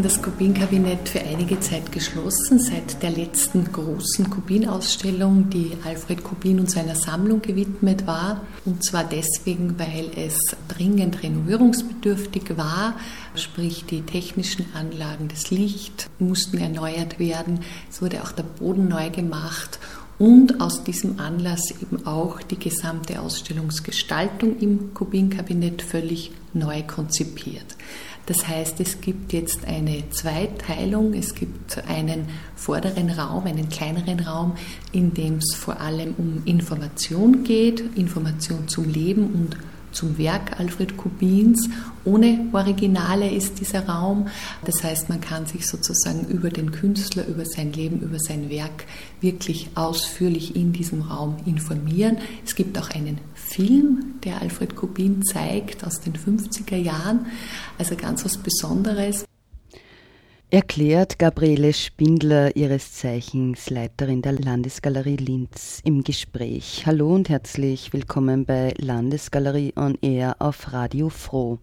hatten das Kubin-Kabinett für einige Zeit geschlossen, seit der letzten großen Kubin-Ausstellung, die Alfred Kubin und seiner Sammlung gewidmet war. Und zwar deswegen, weil es dringend renovierungsbedürftig war, sprich die technischen Anlagen, das Licht mussten erneuert werden, es wurde auch der Boden neu gemacht und aus diesem Anlass eben auch die gesamte Ausstellungsgestaltung im Kubin-Kabinett völlig neu konzipiert. Das heißt, es gibt jetzt eine Zweiteilung. Es gibt einen vorderen Raum, einen kleineren Raum, in dem es vor allem um Information geht, Information zum Leben und zum Werk Alfred Kubins. Ohne Originale ist dieser Raum. Das heißt, man kann sich sozusagen über den Künstler, über sein Leben, über sein Werk wirklich ausführlich in diesem Raum informieren. Es gibt auch einen Film, der Alfred Kubin zeigt aus den 50er Jahren. Also ganz was Besonderes erklärt Gabriele Spindler, ihres Zeichens Leiterin der Landesgalerie Linz, im Gespräch. Hallo und herzlich willkommen bei Landesgalerie on Air auf Radio Froh.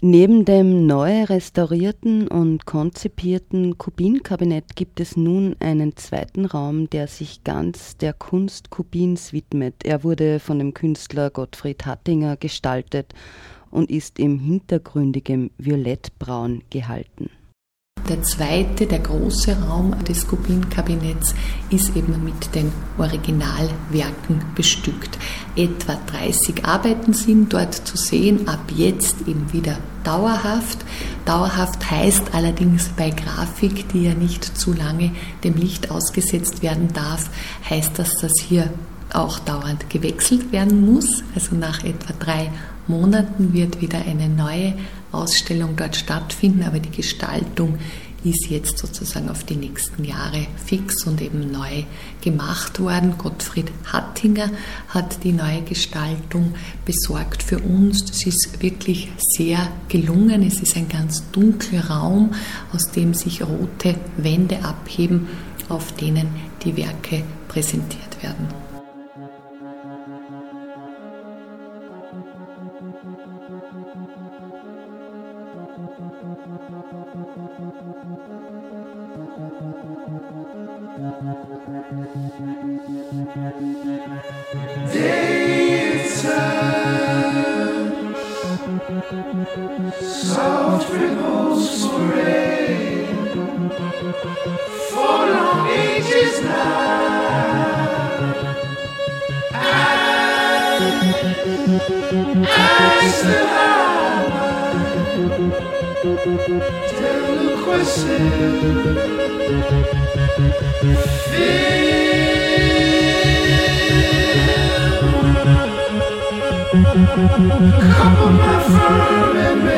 Neben dem neu restaurierten und konzipierten Kubin-Kabinett gibt es nun einen zweiten Raum, der sich ganz der Kunst Kubins widmet. Er wurde von dem Künstler Gottfried Hattinger gestaltet und ist im hintergründigem Violettbraun gehalten. Der zweite, der große Raum des Kubin-Kabinetts ist eben mit den Originalwerken bestückt. Etwa 30 Arbeiten sind dort zu sehen, ab jetzt eben wieder dauerhaft. Dauerhaft heißt allerdings bei Grafik, die ja nicht zu lange dem Licht ausgesetzt werden darf, heißt das, dass hier auch dauernd gewechselt werden muss. Also nach etwa drei Monaten wird wieder eine neue Ausstellung dort stattfinden, aber die Gestaltung ist jetzt sozusagen auf die nächsten Jahre fix und eben neu gemacht worden. Gottfried Hattinger hat die neue Gestaltung besorgt für uns. Das ist wirklich sehr gelungen. Es ist ein ganz dunkler Raum, aus dem sich rote Wände abheben, auf denen die Werke präsentiert werden. Soft ripples for for long ages now. Mine. Tell question. Feel. Come on, my friend,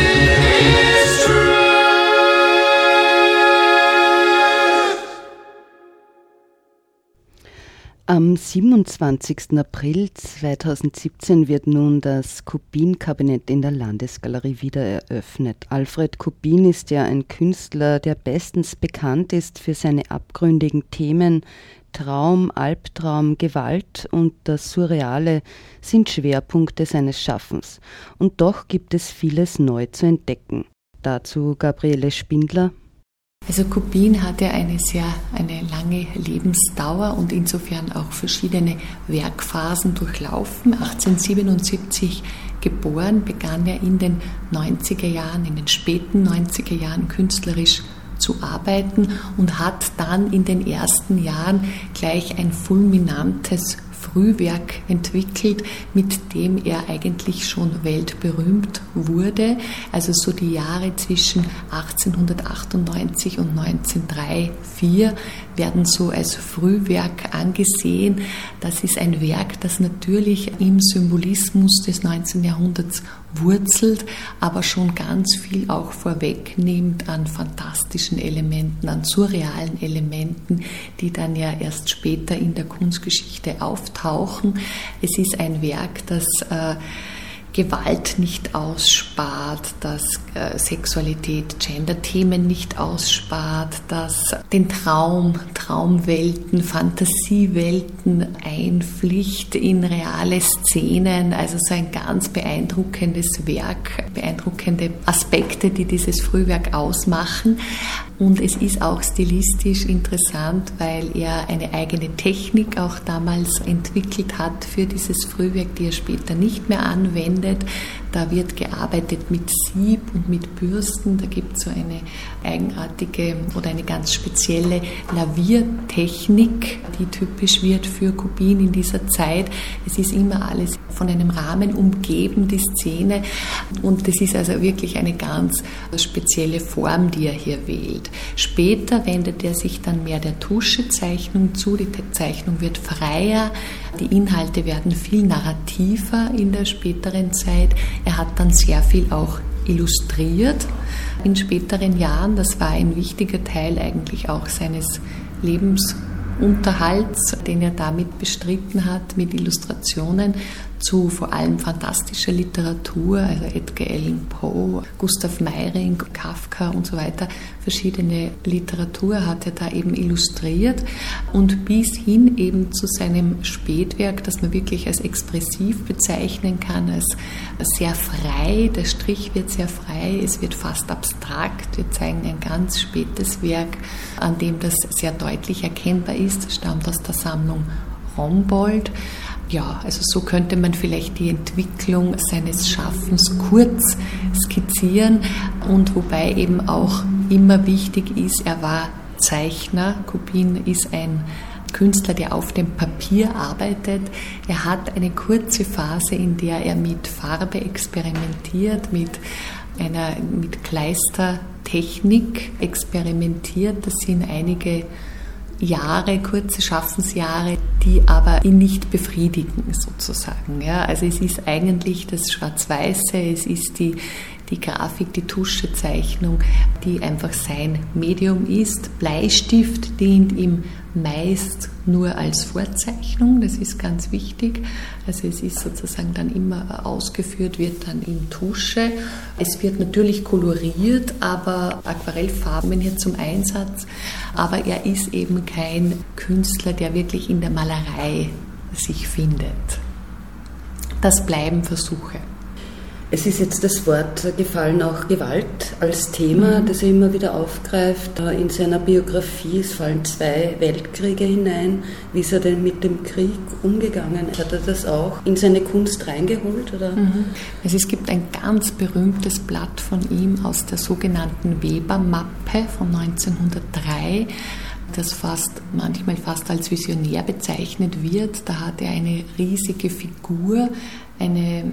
am 27. April 2017 wird nun das Kubin-Kabinett in der Landesgalerie wieder eröffnet. Alfred Kubin ist ja ein Künstler, der bestens bekannt ist für seine abgründigen Themen Traum, Albtraum, Gewalt und das Surreale sind Schwerpunkte seines Schaffens. Und doch gibt es vieles neu zu entdecken. Dazu Gabriele Spindler. Also Kubin hatte eine sehr eine lange Lebensdauer und insofern auch verschiedene Werkphasen durchlaufen. 1877 geboren, begann er in den 90er Jahren, in den späten 90er Jahren künstlerisch zu arbeiten und hat dann in den ersten Jahren gleich ein fulminantes Frühwerk entwickelt, mit dem er eigentlich schon weltberühmt wurde. Also so die Jahre zwischen 1898 und 1903, 4 werden so als Frühwerk angesehen. Das ist ein Werk, das natürlich im Symbolismus des 19. Jahrhunderts wurzelt, aber schon ganz viel auch vorwegnimmt an fantastischen Elementen, an surrealen Elementen, die dann ja erst später in der Kunstgeschichte auftauchen. Es ist ein Werk, das äh, Gewalt nicht ausspart, dass äh, Sexualität, Gender-Themen nicht ausspart, dass den Traum, Traumwelten, Fantasiewelten einpflicht in reale Szenen. Also so ein ganz beeindruckendes Werk, beeindruckende Aspekte, die dieses Frühwerk ausmachen. Und es ist auch stilistisch interessant, weil er eine eigene Technik auch damals entwickelt hat für dieses Frühwerk, die er später nicht mehr anwendet. Da wird gearbeitet mit Sieb und mit Bürsten. Da gibt es so eine eigenartige oder eine ganz spezielle Laviertechnik, die typisch wird für Kopien in dieser Zeit. Es ist immer alles von einem Rahmen umgeben, die Szene. Und das ist also wirklich eine ganz spezielle Form, die er hier wählt. Später wendet er sich dann mehr der Tuschezeichnung zu. Die Zeichnung wird freier, die Inhalte werden viel narrativer in der späteren Zeit. Er hat dann sehr viel auch illustriert in späteren Jahren. Das war ein wichtiger Teil eigentlich auch seines Lebensunterhalts, den er damit bestritten hat, mit Illustrationen zu vor allem fantastischer Literatur, also Edgar Allan Poe, Gustav Meiring, Kafka und so weiter. Verschiedene Literatur hat er da eben illustriert und bis hin eben zu seinem Spätwerk, das man wirklich als expressiv bezeichnen kann, als sehr frei. Der Strich wird sehr frei, es wird fast abstrakt. Wir zeigen ein ganz spätes Werk, an dem das sehr deutlich erkennbar ist. Stammt aus der Sammlung Rombold ja, also so könnte man vielleicht die Entwicklung seines Schaffens kurz skizzieren und wobei eben auch immer wichtig ist, er war Zeichner. Kubin ist ein Künstler, der auf dem Papier arbeitet. Er hat eine kurze Phase, in der er mit Farbe experimentiert, mit einer mit Kleistertechnik experimentiert. Das sind einige Jahre, kurze Schaffensjahre, die aber ihn nicht befriedigen sozusagen. Ja, also es ist eigentlich das Schwarz-Weiße, es ist die, die Grafik, die Tuschezeichnung, die einfach sein Medium ist. Bleistift dient ihm meist nur als Vorzeichnung, das ist ganz wichtig. Also es ist sozusagen dann immer ausgeführt, wird dann in Tusche. Es wird natürlich koloriert, aber Aquarellfarben hier zum Einsatz. Aber er ist eben kein Künstler, der wirklich in der Malerei sich findet. Das bleiben Versuche. Es ist jetzt das Wort gefallen, auch Gewalt als Thema, mhm. das er immer wieder aufgreift. In seiner Biografie, es fallen zwei Weltkriege hinein. Wie ist er denn mit dem Krieg umgegangen? Hat er das auch in seine Kunst reingeholt? Oder? Mhm. Also es gibt ein ganz berühmtes Blatt von ihm aus der sogenannten Weber-Mappe von 1903 das fast manchmal fast als visionär bezeichnet wird. Da hat er eine riesige Figur, eine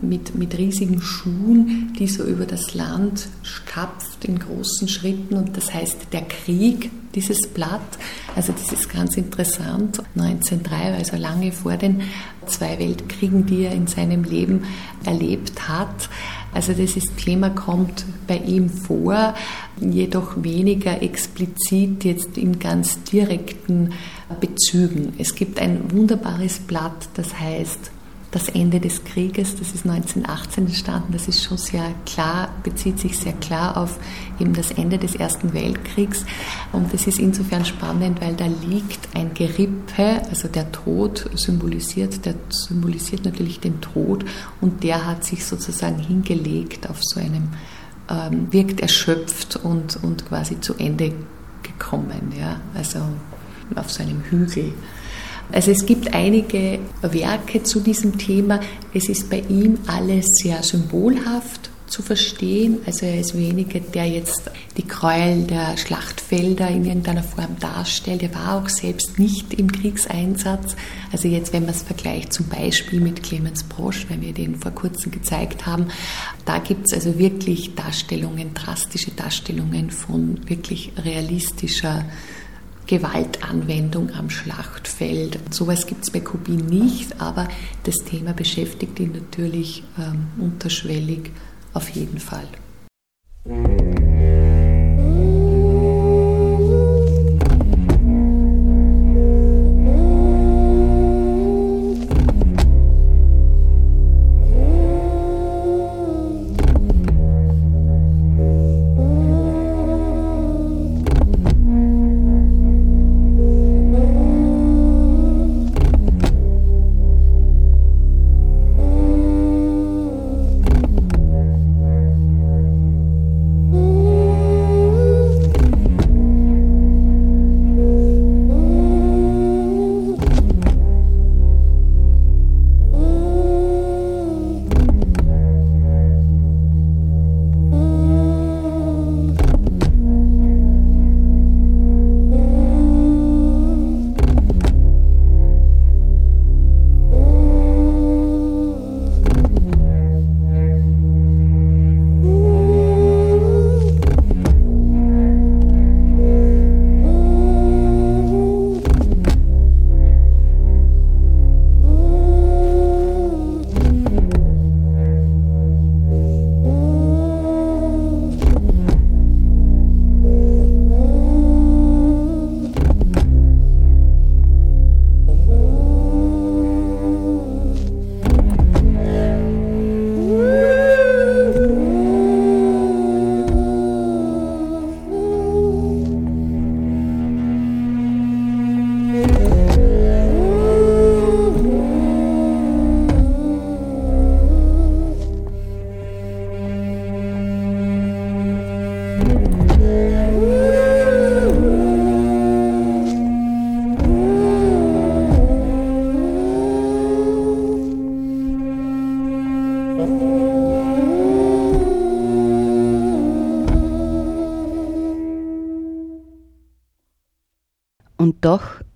mit, mit riesigen Schuhen, die so über das Land stapft in großen Schritten und das heißt der Krieg, dieses Blatt. Also das ist ganz interessant. 1903, also lange vor den zwei Weltkriegen, die er in seinem Leben erlebt hat. Also dieses Thema kommt bei ihm vor, jedoch weniger explizit jetzt in ganz direkten Bezügen. Es gibt ein wunderbares Blatt, das heißt das Ende des Krieges, das ist 1918 entstanden, das ist schon sehr klar, bezieht sich sehr klar auf eben das Ende des Ersten Weltkriegs. Und das ist insofern spannend, weil da liegt ein Gerippe, also der Tod symbolisiert, der symbolisiert natürlich den Tod und der hat sich sozusagen hingelegt auf so einem, ähm, wirkt erschöpft und, und quasi zu Ende gekommen, ja, also auf so einem Hügel. Also es gibt einige Werke zu diesem Thema. Es ist bei ihm alles sehr symbolhaft zu verstehen. Also er ist weniger, der jetzt die Gräuel der Schlachtfelder in irgendeiner Form darstellt. Er war auch selbst nicht im Kriegseinsatz. Also jetzt, wenn man es vergleicht zum Beispiel mit Clemens Brosch, weil wir den vor kurzem gezeigt haben, da gibt es also wirklich Darstellungen, drastische Darstellungen von wirklich realistischer Gewaltanwendung am Schlachtfeld. Sowas gibt es bei Kubin nicht, aber das Thema beschäftigt ihn natürlich ähm, unterschwellig auf jeden Fall. Doch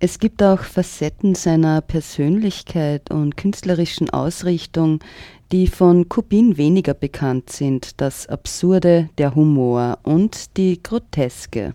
es gibt auch Facetten seiner Persönlichkeit und künstlerischen Ausrichtung, die von Kubin weniger bekannt sind, das Absurde, der Humor und die Groteske.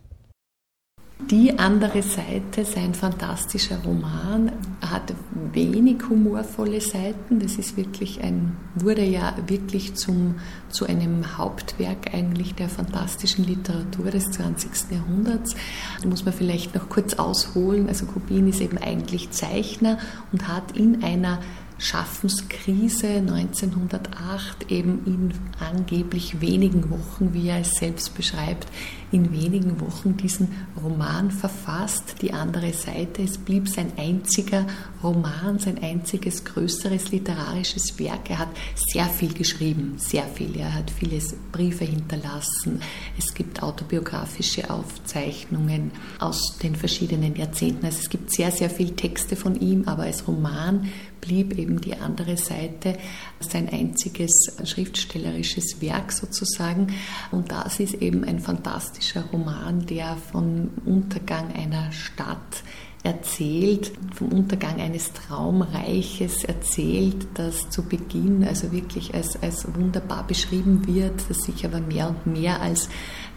Die andere Seite, sein fantastischer Roman, hat wenig humorvolle Seiten. Das ist wirklich ein, wurde ja wirklich zum, zu einem Hauptwerk eigentlich der fantastischen Literatur des 20. Jahrhunderts. Da muss man vielleicht noch kurz ausholen. Also Kubin ist eben eigentlich Zeichner und hat in einer Schaffenskrise 1908 eben in angeblich wenigen Wochen, wie er es selbst beschreibt, in wenigen Wochen diesen Roman verfasst. Die andere Seite, es blieb sein einziger Roman, sein einziges größeres literarisches Werk. Er hat sehr viel geschrieben, sehr viel. Er hat viele Briefe hinterlassen. Es gibt autobiografische Aufzeichnungen aus den verschiedenen Jahrzehnten. Also es gibt sehr, sehr viele Texte von ihm, aber als Roman blieb eben die andere Seite sein einziges schriftstellerisches Werk sozusagen. Und das ist eben ein fantastischer Roman, der vom Untergang einer Stadt erzählt, vom Untergang eines Traumreiches erzählt, das zu Beginn also wirklich als, als wunderbar beschrieben wird, das sich aber mehr und mehr als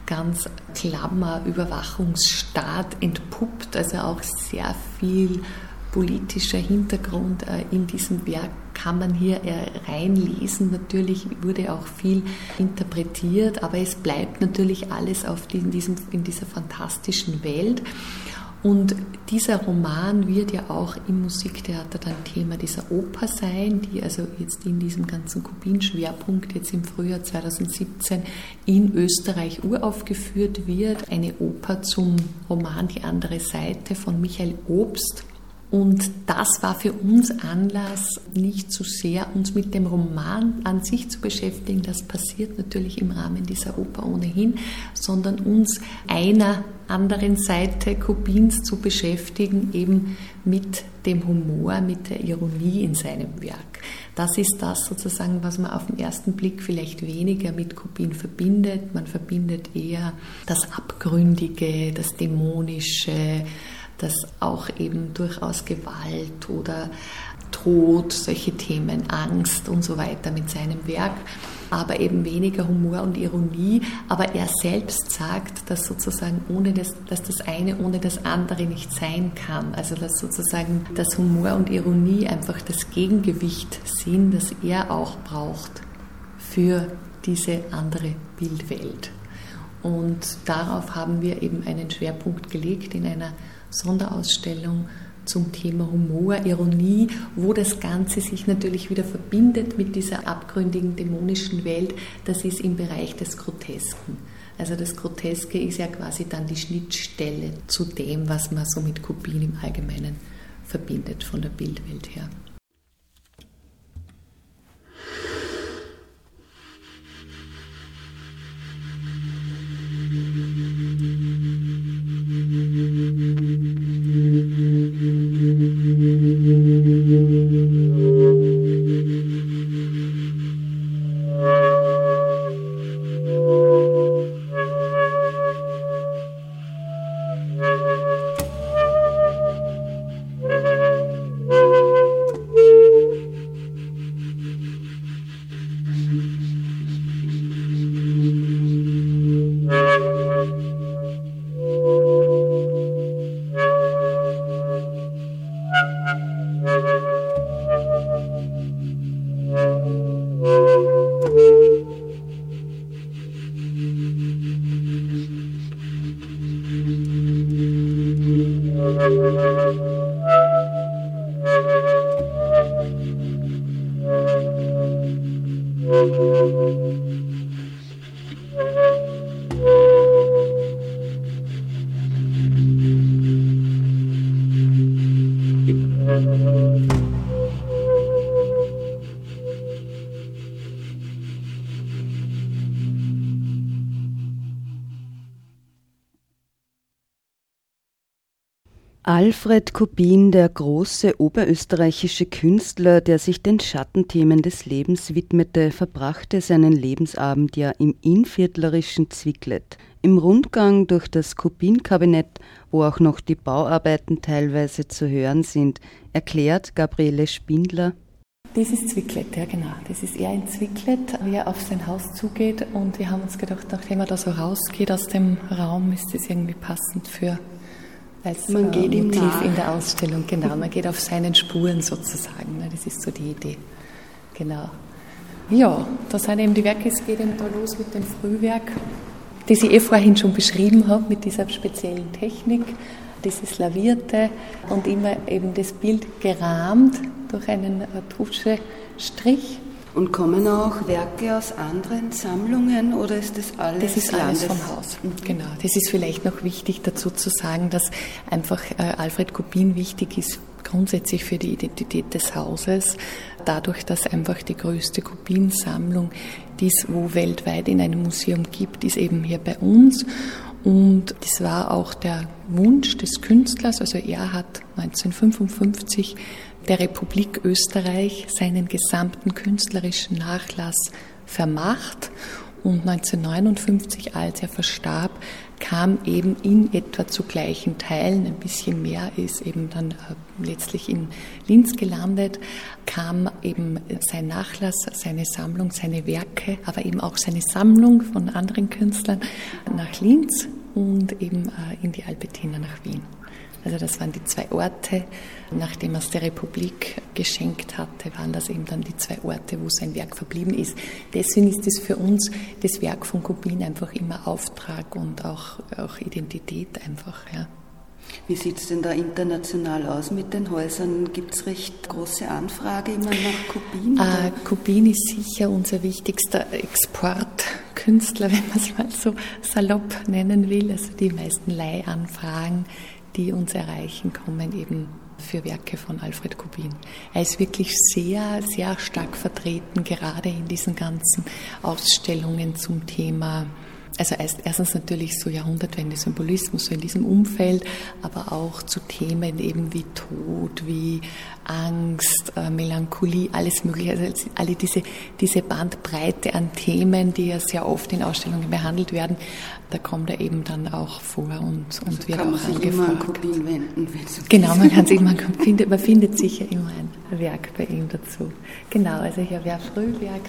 ganz klammer Überwachungsstaat entpuppt, also auch sehr viel politischer Hintergrund äh, in diesem Werk kann man hier äh, reinlesen. Natürlich wurde auch viel interpretiert, aber es bleibt natürlich alles auf in, diesem, in dieser fantastischen Welt. Und dieser Roman wird ja auch im Musiktheater dann Thema dieser Oper sein, die also jetzt in diesem ganzen Kubin-Schwerpunkt jetzt im Frühjahr 2017 in Österreich uraufgeführt wird. Eine Oper zum Roman Die andere Seite von Michael Obst. Und das war für uns Anlass, nicht zu sehr uns mit dem Roman an sich zu beschäftigen, das passiert natürlich im Rahmen dieser Oper ohnehin, sondern uns einer anderen Seite Kubins zu beschäftigen, eben mit dem Humor, mit der Ironie in seinem Werk. Das ist das sozusagen, was man auf den ersten Blick vielleicht weniger mit Kopien verbindet. Man verbindet eher das Abgründige, das Dämonische, das auch eben durchaus Gewalt oder Tod, solche Themen, Angst und so weiter mit seinem Werk, aber eben weniger Humor und Ironie. Aber er selbst sagt, dass sozusagen ohne das, dass das eine ohne das andere nicht sein kann. Also dass sozusagen das Humor und Ironie einfach das Gegengewicht sind, das er auch braucht für diese andere Bildwelt. Und darauf haben wir eben einen Schwerpunkt gelegt in einer Sonderausstellung zum Thema Humor, Ironie, wo das Ganze sich natürlich wieder verbindet mit dieser abgründigen dämonischen Welt, das ist im Bereich des Grotesken. Also das Groteske ist ja quasi dann die Schnittstelle zu dem, was man so mit Kopien im Allgemeinen verbindet von der Bildwelt her. Alfred Kubin, der große oberösterreichische Künstler, der sich den Schattenthemen des Lebens widmete, verbrachte seinen Lebensabend ja im innviertlerischen Zwicklet. Im Rundgang durch das Kubin-Kabinett, wo auch noch die Bauarbeiten teilweise zu hören sind, erklärt Gabriele Spindler. Das ist Zwicklet, ja genau. Das ist eher ein Zwicklet, wie er auf sein Haus zugeht. Und wir haben uns gedacht, nachdem er da so rausgeht aus dem Raum, ist das irgendwie passend für als man äh, geht Motiv nach. in der Ausstellung. Genau, man geht auf seinen Spuren sozusagen. Ne? Das ist so die Idee. Genau. Ja, da sind eben die Werke, es geht eben da los mit dem Frühwerk, das ich eh vorhin schon beschrieben habe, mit dieser speziellen Technik, dieses Lavierte und immer eben das Bild gerahmt durch einen Tuschestrich und kommen auch Werke aus anderen Sammlungen oder ist das alles? Das ist alles vom Haus. Mhm. Genau. Das ist vielleicht noch wichtig dazu zu sagen, dass einfach äh, Alfred Kubin wichtig ist grundsätzlich für die Identität des Hauses, dadurch, dass einfach die größte Kubin-Sammlung, die es wo weltweit in einem Museum gibt, ist eben hier bei uns. Und das war auch der Wunsch des Künstlers. Also er hat 1955 der Republik Österreich seinen gesamten künstlerischen Nachlass vermacht und 1959, als er verstarb, kam eben in etwa zu gleichen Teilen, ein bisschen mehr ist eben dann äh, letztlich in Linz gelandet, kam eben sein Nachlass, seine Sammlung, seine Werke, aber eben auch seine Sammlung von anderen Künstlern nach Linz und eben äh, in die Alpetiner nach Wien. Also das waren die zwei Orte, nachdem er es der Republik geschenkt hatte, waren das eben dann die zwei Orte, wo sein Werk verblieben ist. Deswegen ist es für uns das Werk von Kubin einfach immer Auftrag und auch, auch Identität einfach. Ja. Wie sieht es denn da international aus mit den Häusern? Gibt es recht große Anfrage immer nach Kubin? Äh, Kubin ist sicher unser wichtigster Exportkünstler, wenn man es mal so salopp nennen will. Also die meisten Leihanfragen die uns erreichen, kommen eben für Werke von Alfred Kubin. Er ist wirklich sehr, sehr stark vertreten, gerade in diesen ganzen Ausstellungen zum Thema Also erstens natürlich so Jahrhundertwende-Symbolismus, so in diesem Umfeld, aber auch zu Themen eben wie Tod, wie Angst, äh, Melancholie, alles Mögliche. Also alle diese, diese Bandbreite an Themen, die ja sehr oft in Ausstellungen behandelt werden, da kommt er eben dann auch vor und, und also wird kann auch man sich angefragt. immer an Kopien wenden. Genau, man kann sich, man findet, man findet sicher immer ein Werk bei ihm dazu. Genau, also hier wäre Frühwerk.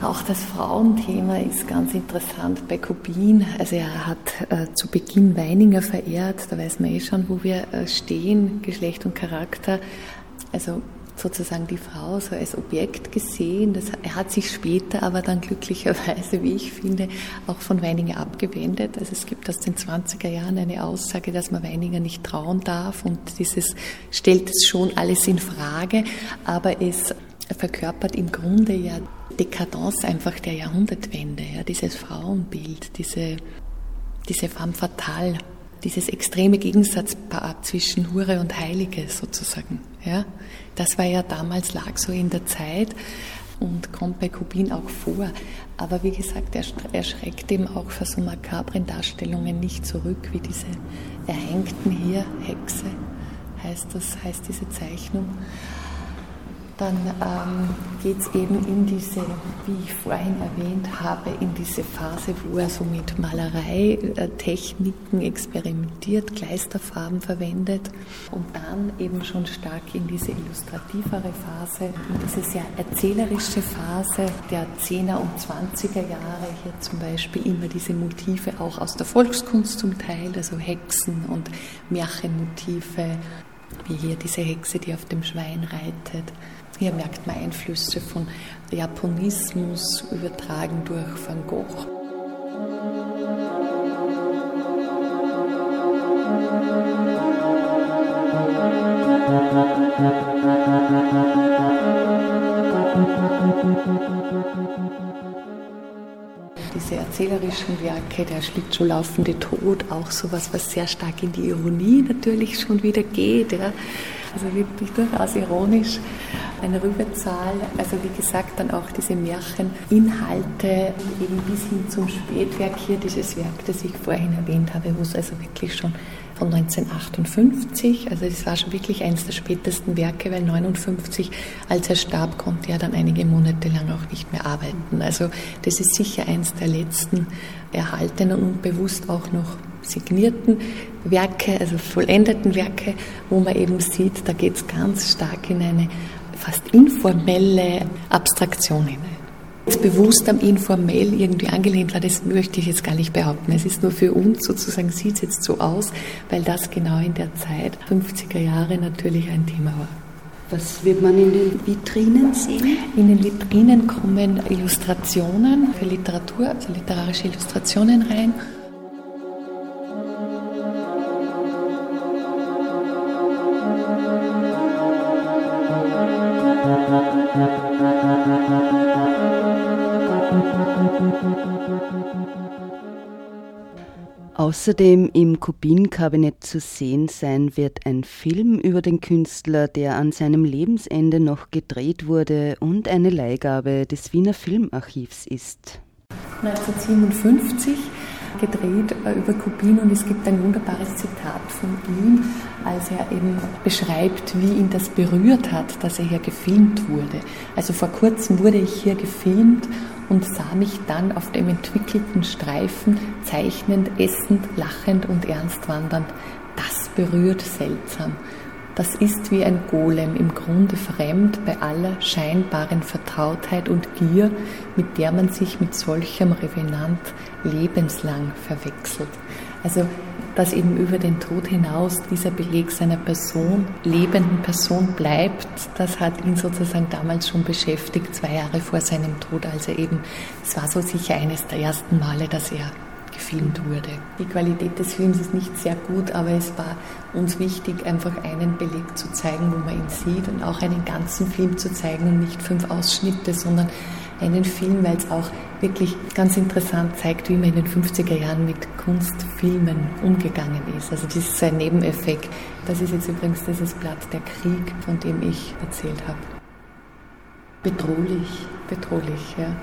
Auch das Frauenthema ist ganz interessant bei Kubin. Also er hat äh, zu Beginn Weininger verehrt, da weiß man eh schon, wo wir äh, stehen, Geschlecht und Charakter. Also sozusagen die Frau so als Objekt gesehen. Das, er hat sich später aber dann glücklicherweise, wie ich finde, auch von Weininger abgewendet. Also es gibt aus den 20er Jahren eine Aussage, dass man Weininger nicht trauen darf und dieses stellt es schon alles in Frage, aber es verkörpert im Grunde ja Dekadence einfach der Jahrhundertwende, ja, dieses Frauenbild, diese, diese femme fatale, dieses extreme Gegensatzpaar zwischen Hure und Heilige sozusagen. Ja. Das war ja damals, lag so in der Zeit und kommt bei Kubin auch vor. Aber wie gesagt, er, er schreckt eben auch vor so makabren Darstellungen nicht zurück, wie diese Erhängten hier, Hexe heißt das, heißt diese Zeichnung dann ähm, geht es eben in diese, wie ich vorhin erwähnt habe, in diese Phase, wo er so mit Malereitechniken experimentiert, Kleisterfarben verwendet und dann eben schon stark in diese illustrativere Phase, in diese sehr erzählerische Phase der 10er und 20er Jahre, hier zum Beispiel immer diese Motive auch aus der Volkskunst zum Teil, also Hexen und Märchenmotive, wie hier diese Hexe, die auf dem Schwein reitet. Hier merkt man Einflüsse von Japonismus übertragen durch Van Gogh. Diese erzählerischen Werke, der Schlittschuhlaufende Tod, auch sowas, was sehr stark in die Ironie natürlich schon wieder geht. Ja. Also wirklich durchaus ironisch eine Rübezahl. Also wie gesagt, dann auch diese Märcheninhalte eben bis hin zum Spätwerk hier, dieses Werk, das ich vorhin erwähnt habe, wo es also wirklich schon von 1958, also das war schon wirklich eines der spätesten Werke, weil 59, als er starb, konnte er dann einige Monate lang auch nicht mehr arbeiten. Also das ist sicher eines der letzten erhaltenen und bewusst auch noch signierten Werke, also vollendeten Werke, wo man eben sieht, da geht es ganz stark in eine fast informelle Abstraktion hinein. Bewusst am informell irgendwie angelehnt war, das möchte ich jetzt gar nicht behaupten. Es ist nur für uns sozusagen, sieht es jetzt so aus, weil das genau in der Zeit, 50er Jahre, natürlich ein Thema war. Was wird man in den Vitrinen sehen? In den Vitrinen kommen Illustrationen für Literatur, also literarische Illustrationen rein. Außerdem im Kubin-Kabinett zu sehen sein wird ein Film über den Künstler, der an seinem Lebensende noch gedreht wurde und eine Leihgabe des Wiener Filmarchivs ist. 1957 gedreht äh, über Kubin und es gibt ein wunderbares Zitat von ihm, als er eben beschreibt, wie ihn das berührt hat, dass er hier gefilmt wurde. Also vor kurzem wurde ich hier gefilmt und sah mich dann auf dem entwickelten Streifen zeichnend, essend, lachend und ernst wandernd. Das berührt seltsam. Das ist wie ein Golem, im Grunde fremd bei aller scheinbaren Vertrautheit und Gier, mit der man sich mit solchem Revenant lebenslang verwechselt. Also, dass eben über den Tod hinaus dieser Beleg seiner Person, lebenden Person bleibt, das hat ihn sozusagen damals schon beschäftigt, zwei Jahre vor seinem Tod, als er eben, es war so sicher eines der ersten Male, dass er gefilmt wurde. Die Qualität des Films ist nicht sehr gut, aber es war uns wichtig, einfach einen Beleg zu zeigen, wo man ihn sieht und auch einen ganzen Film zu zeigen und nicht fünf Ausschnitte, sondern einen Film, weil es auch wirklich ganz interessant zeigt, wie man in den 50er Jahren mit Kunstfilmen umgegangen ist. Also das ist so ein Nebeneffekt. Das ist jetzt übrigens dieses Blatt Der Krieg, von dem ich erzählt habe. Bedrohlich, bedrohlich, ja.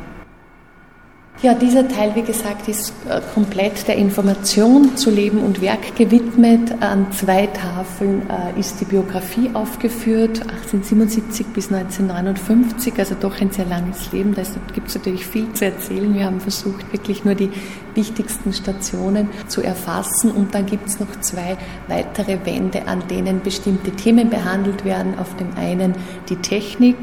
Ja, dieser Teil, wie gesagt, ist äh, komplett der Information zu Leben und Werk gewidmet. An zwei Tafeln äh, ist die Biografie aufgeführt, 1877 bis 1959, also doch ein sehr langes Leben. Da gibt es natürlich viel zu erzählen. Wir haben versucht, wirklich nur die wichtigsten Stationen zu erfassen. Und dann gibt es noch zwei weitere Wände, an denen bestimmte Themen behandelt werden. Auf dem einen die Technik,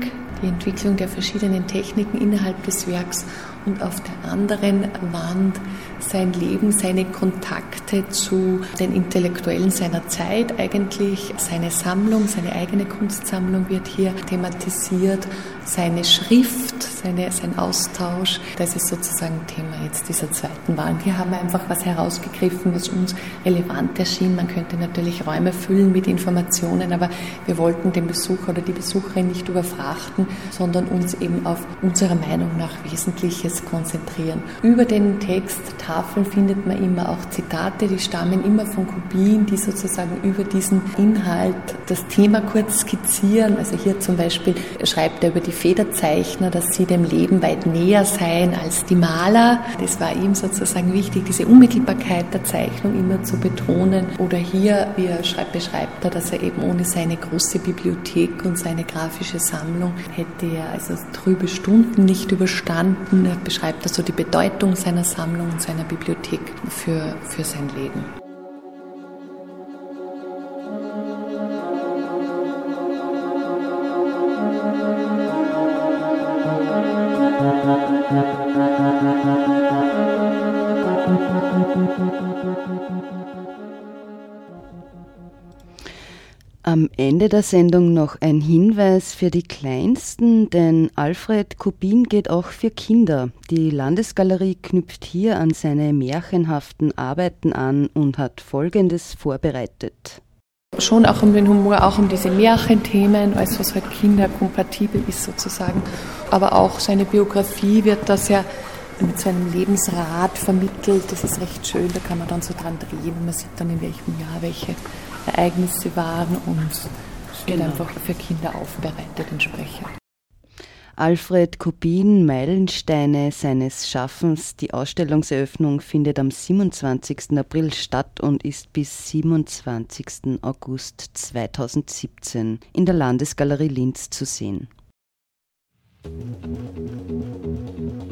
die Entwicklung der verschiedenen Techniken innerhalb des Werks und auf der anderen Wand sein Leben, seine Kontakte zu den Intellektuellen seiner Zeit eigentlich. Seine Sammlung, seine eigene Kunstsammlung wird hier thematisiert, seine Schrift, seine, sein Austausch. Das ist sozusagen Thema jetzt dieser zweiten Wand. Hier haben wir einfach was herausgegriffen, was uns relevant erschien. Man könnte natürlich Räume füllen mit Informationen, aber wir wollten den Besucher oder die Besucherin nicht überfrachten, sondern uns eben auf unserer Meinung nach Wesentliches konzentrieren. Über den Text Tafeln findet man immer auch Zitate, die stammen immer von Kopien, die sozusagen über diesen Inhalt das Thema kurz skizzieren. Also hier zum Beispiel schreibt er über die Federzeichner, dass sie dem Leben weit näher seien als die Maler. Das war ihm sozusagen wichtig, diese Unmittelbarkeit der Zeichnung immer zu betonen. Oder hier, wie er schreibt, beschreibt er, dass er eben ohne seine große Bibliothek und seine grafische Sammlung hätte er also trübe Stunden nicht überstanden. Er beschreibt also die Bedeutung seiner Sammlung und seiner Bibliothek für, für sein Leben. Am Ende der Sendung noch ein Hinweis für die Kleinsten, denn Alfred Kubin geht auch für Kinder. Die Landesgalerie knüpft hier an seine märchenhaften Arbeiten an und hat Folgendes vorbereitet. Schon auch um den Humor, auch um diese Märchenthemen, alles was halt kinderkompatibel ist sozusagen. Aber auch seine Biografie wird das ja mit so einem Lebensrat vermittelt. Das ist recht schön, da kann man dann so dran drehen man sieht dann in welchem Jahr welche Ereignisse waren und wird genau. einfach für Kinder aufbereitet entsprechend. Alfred Kubin, Meilensteine seines Schaffens. Die Ausstellungseröffnung findet am 27. April statt und ist bis 27. August 2017 in der Landesgalerie Linz zu sehen. Musik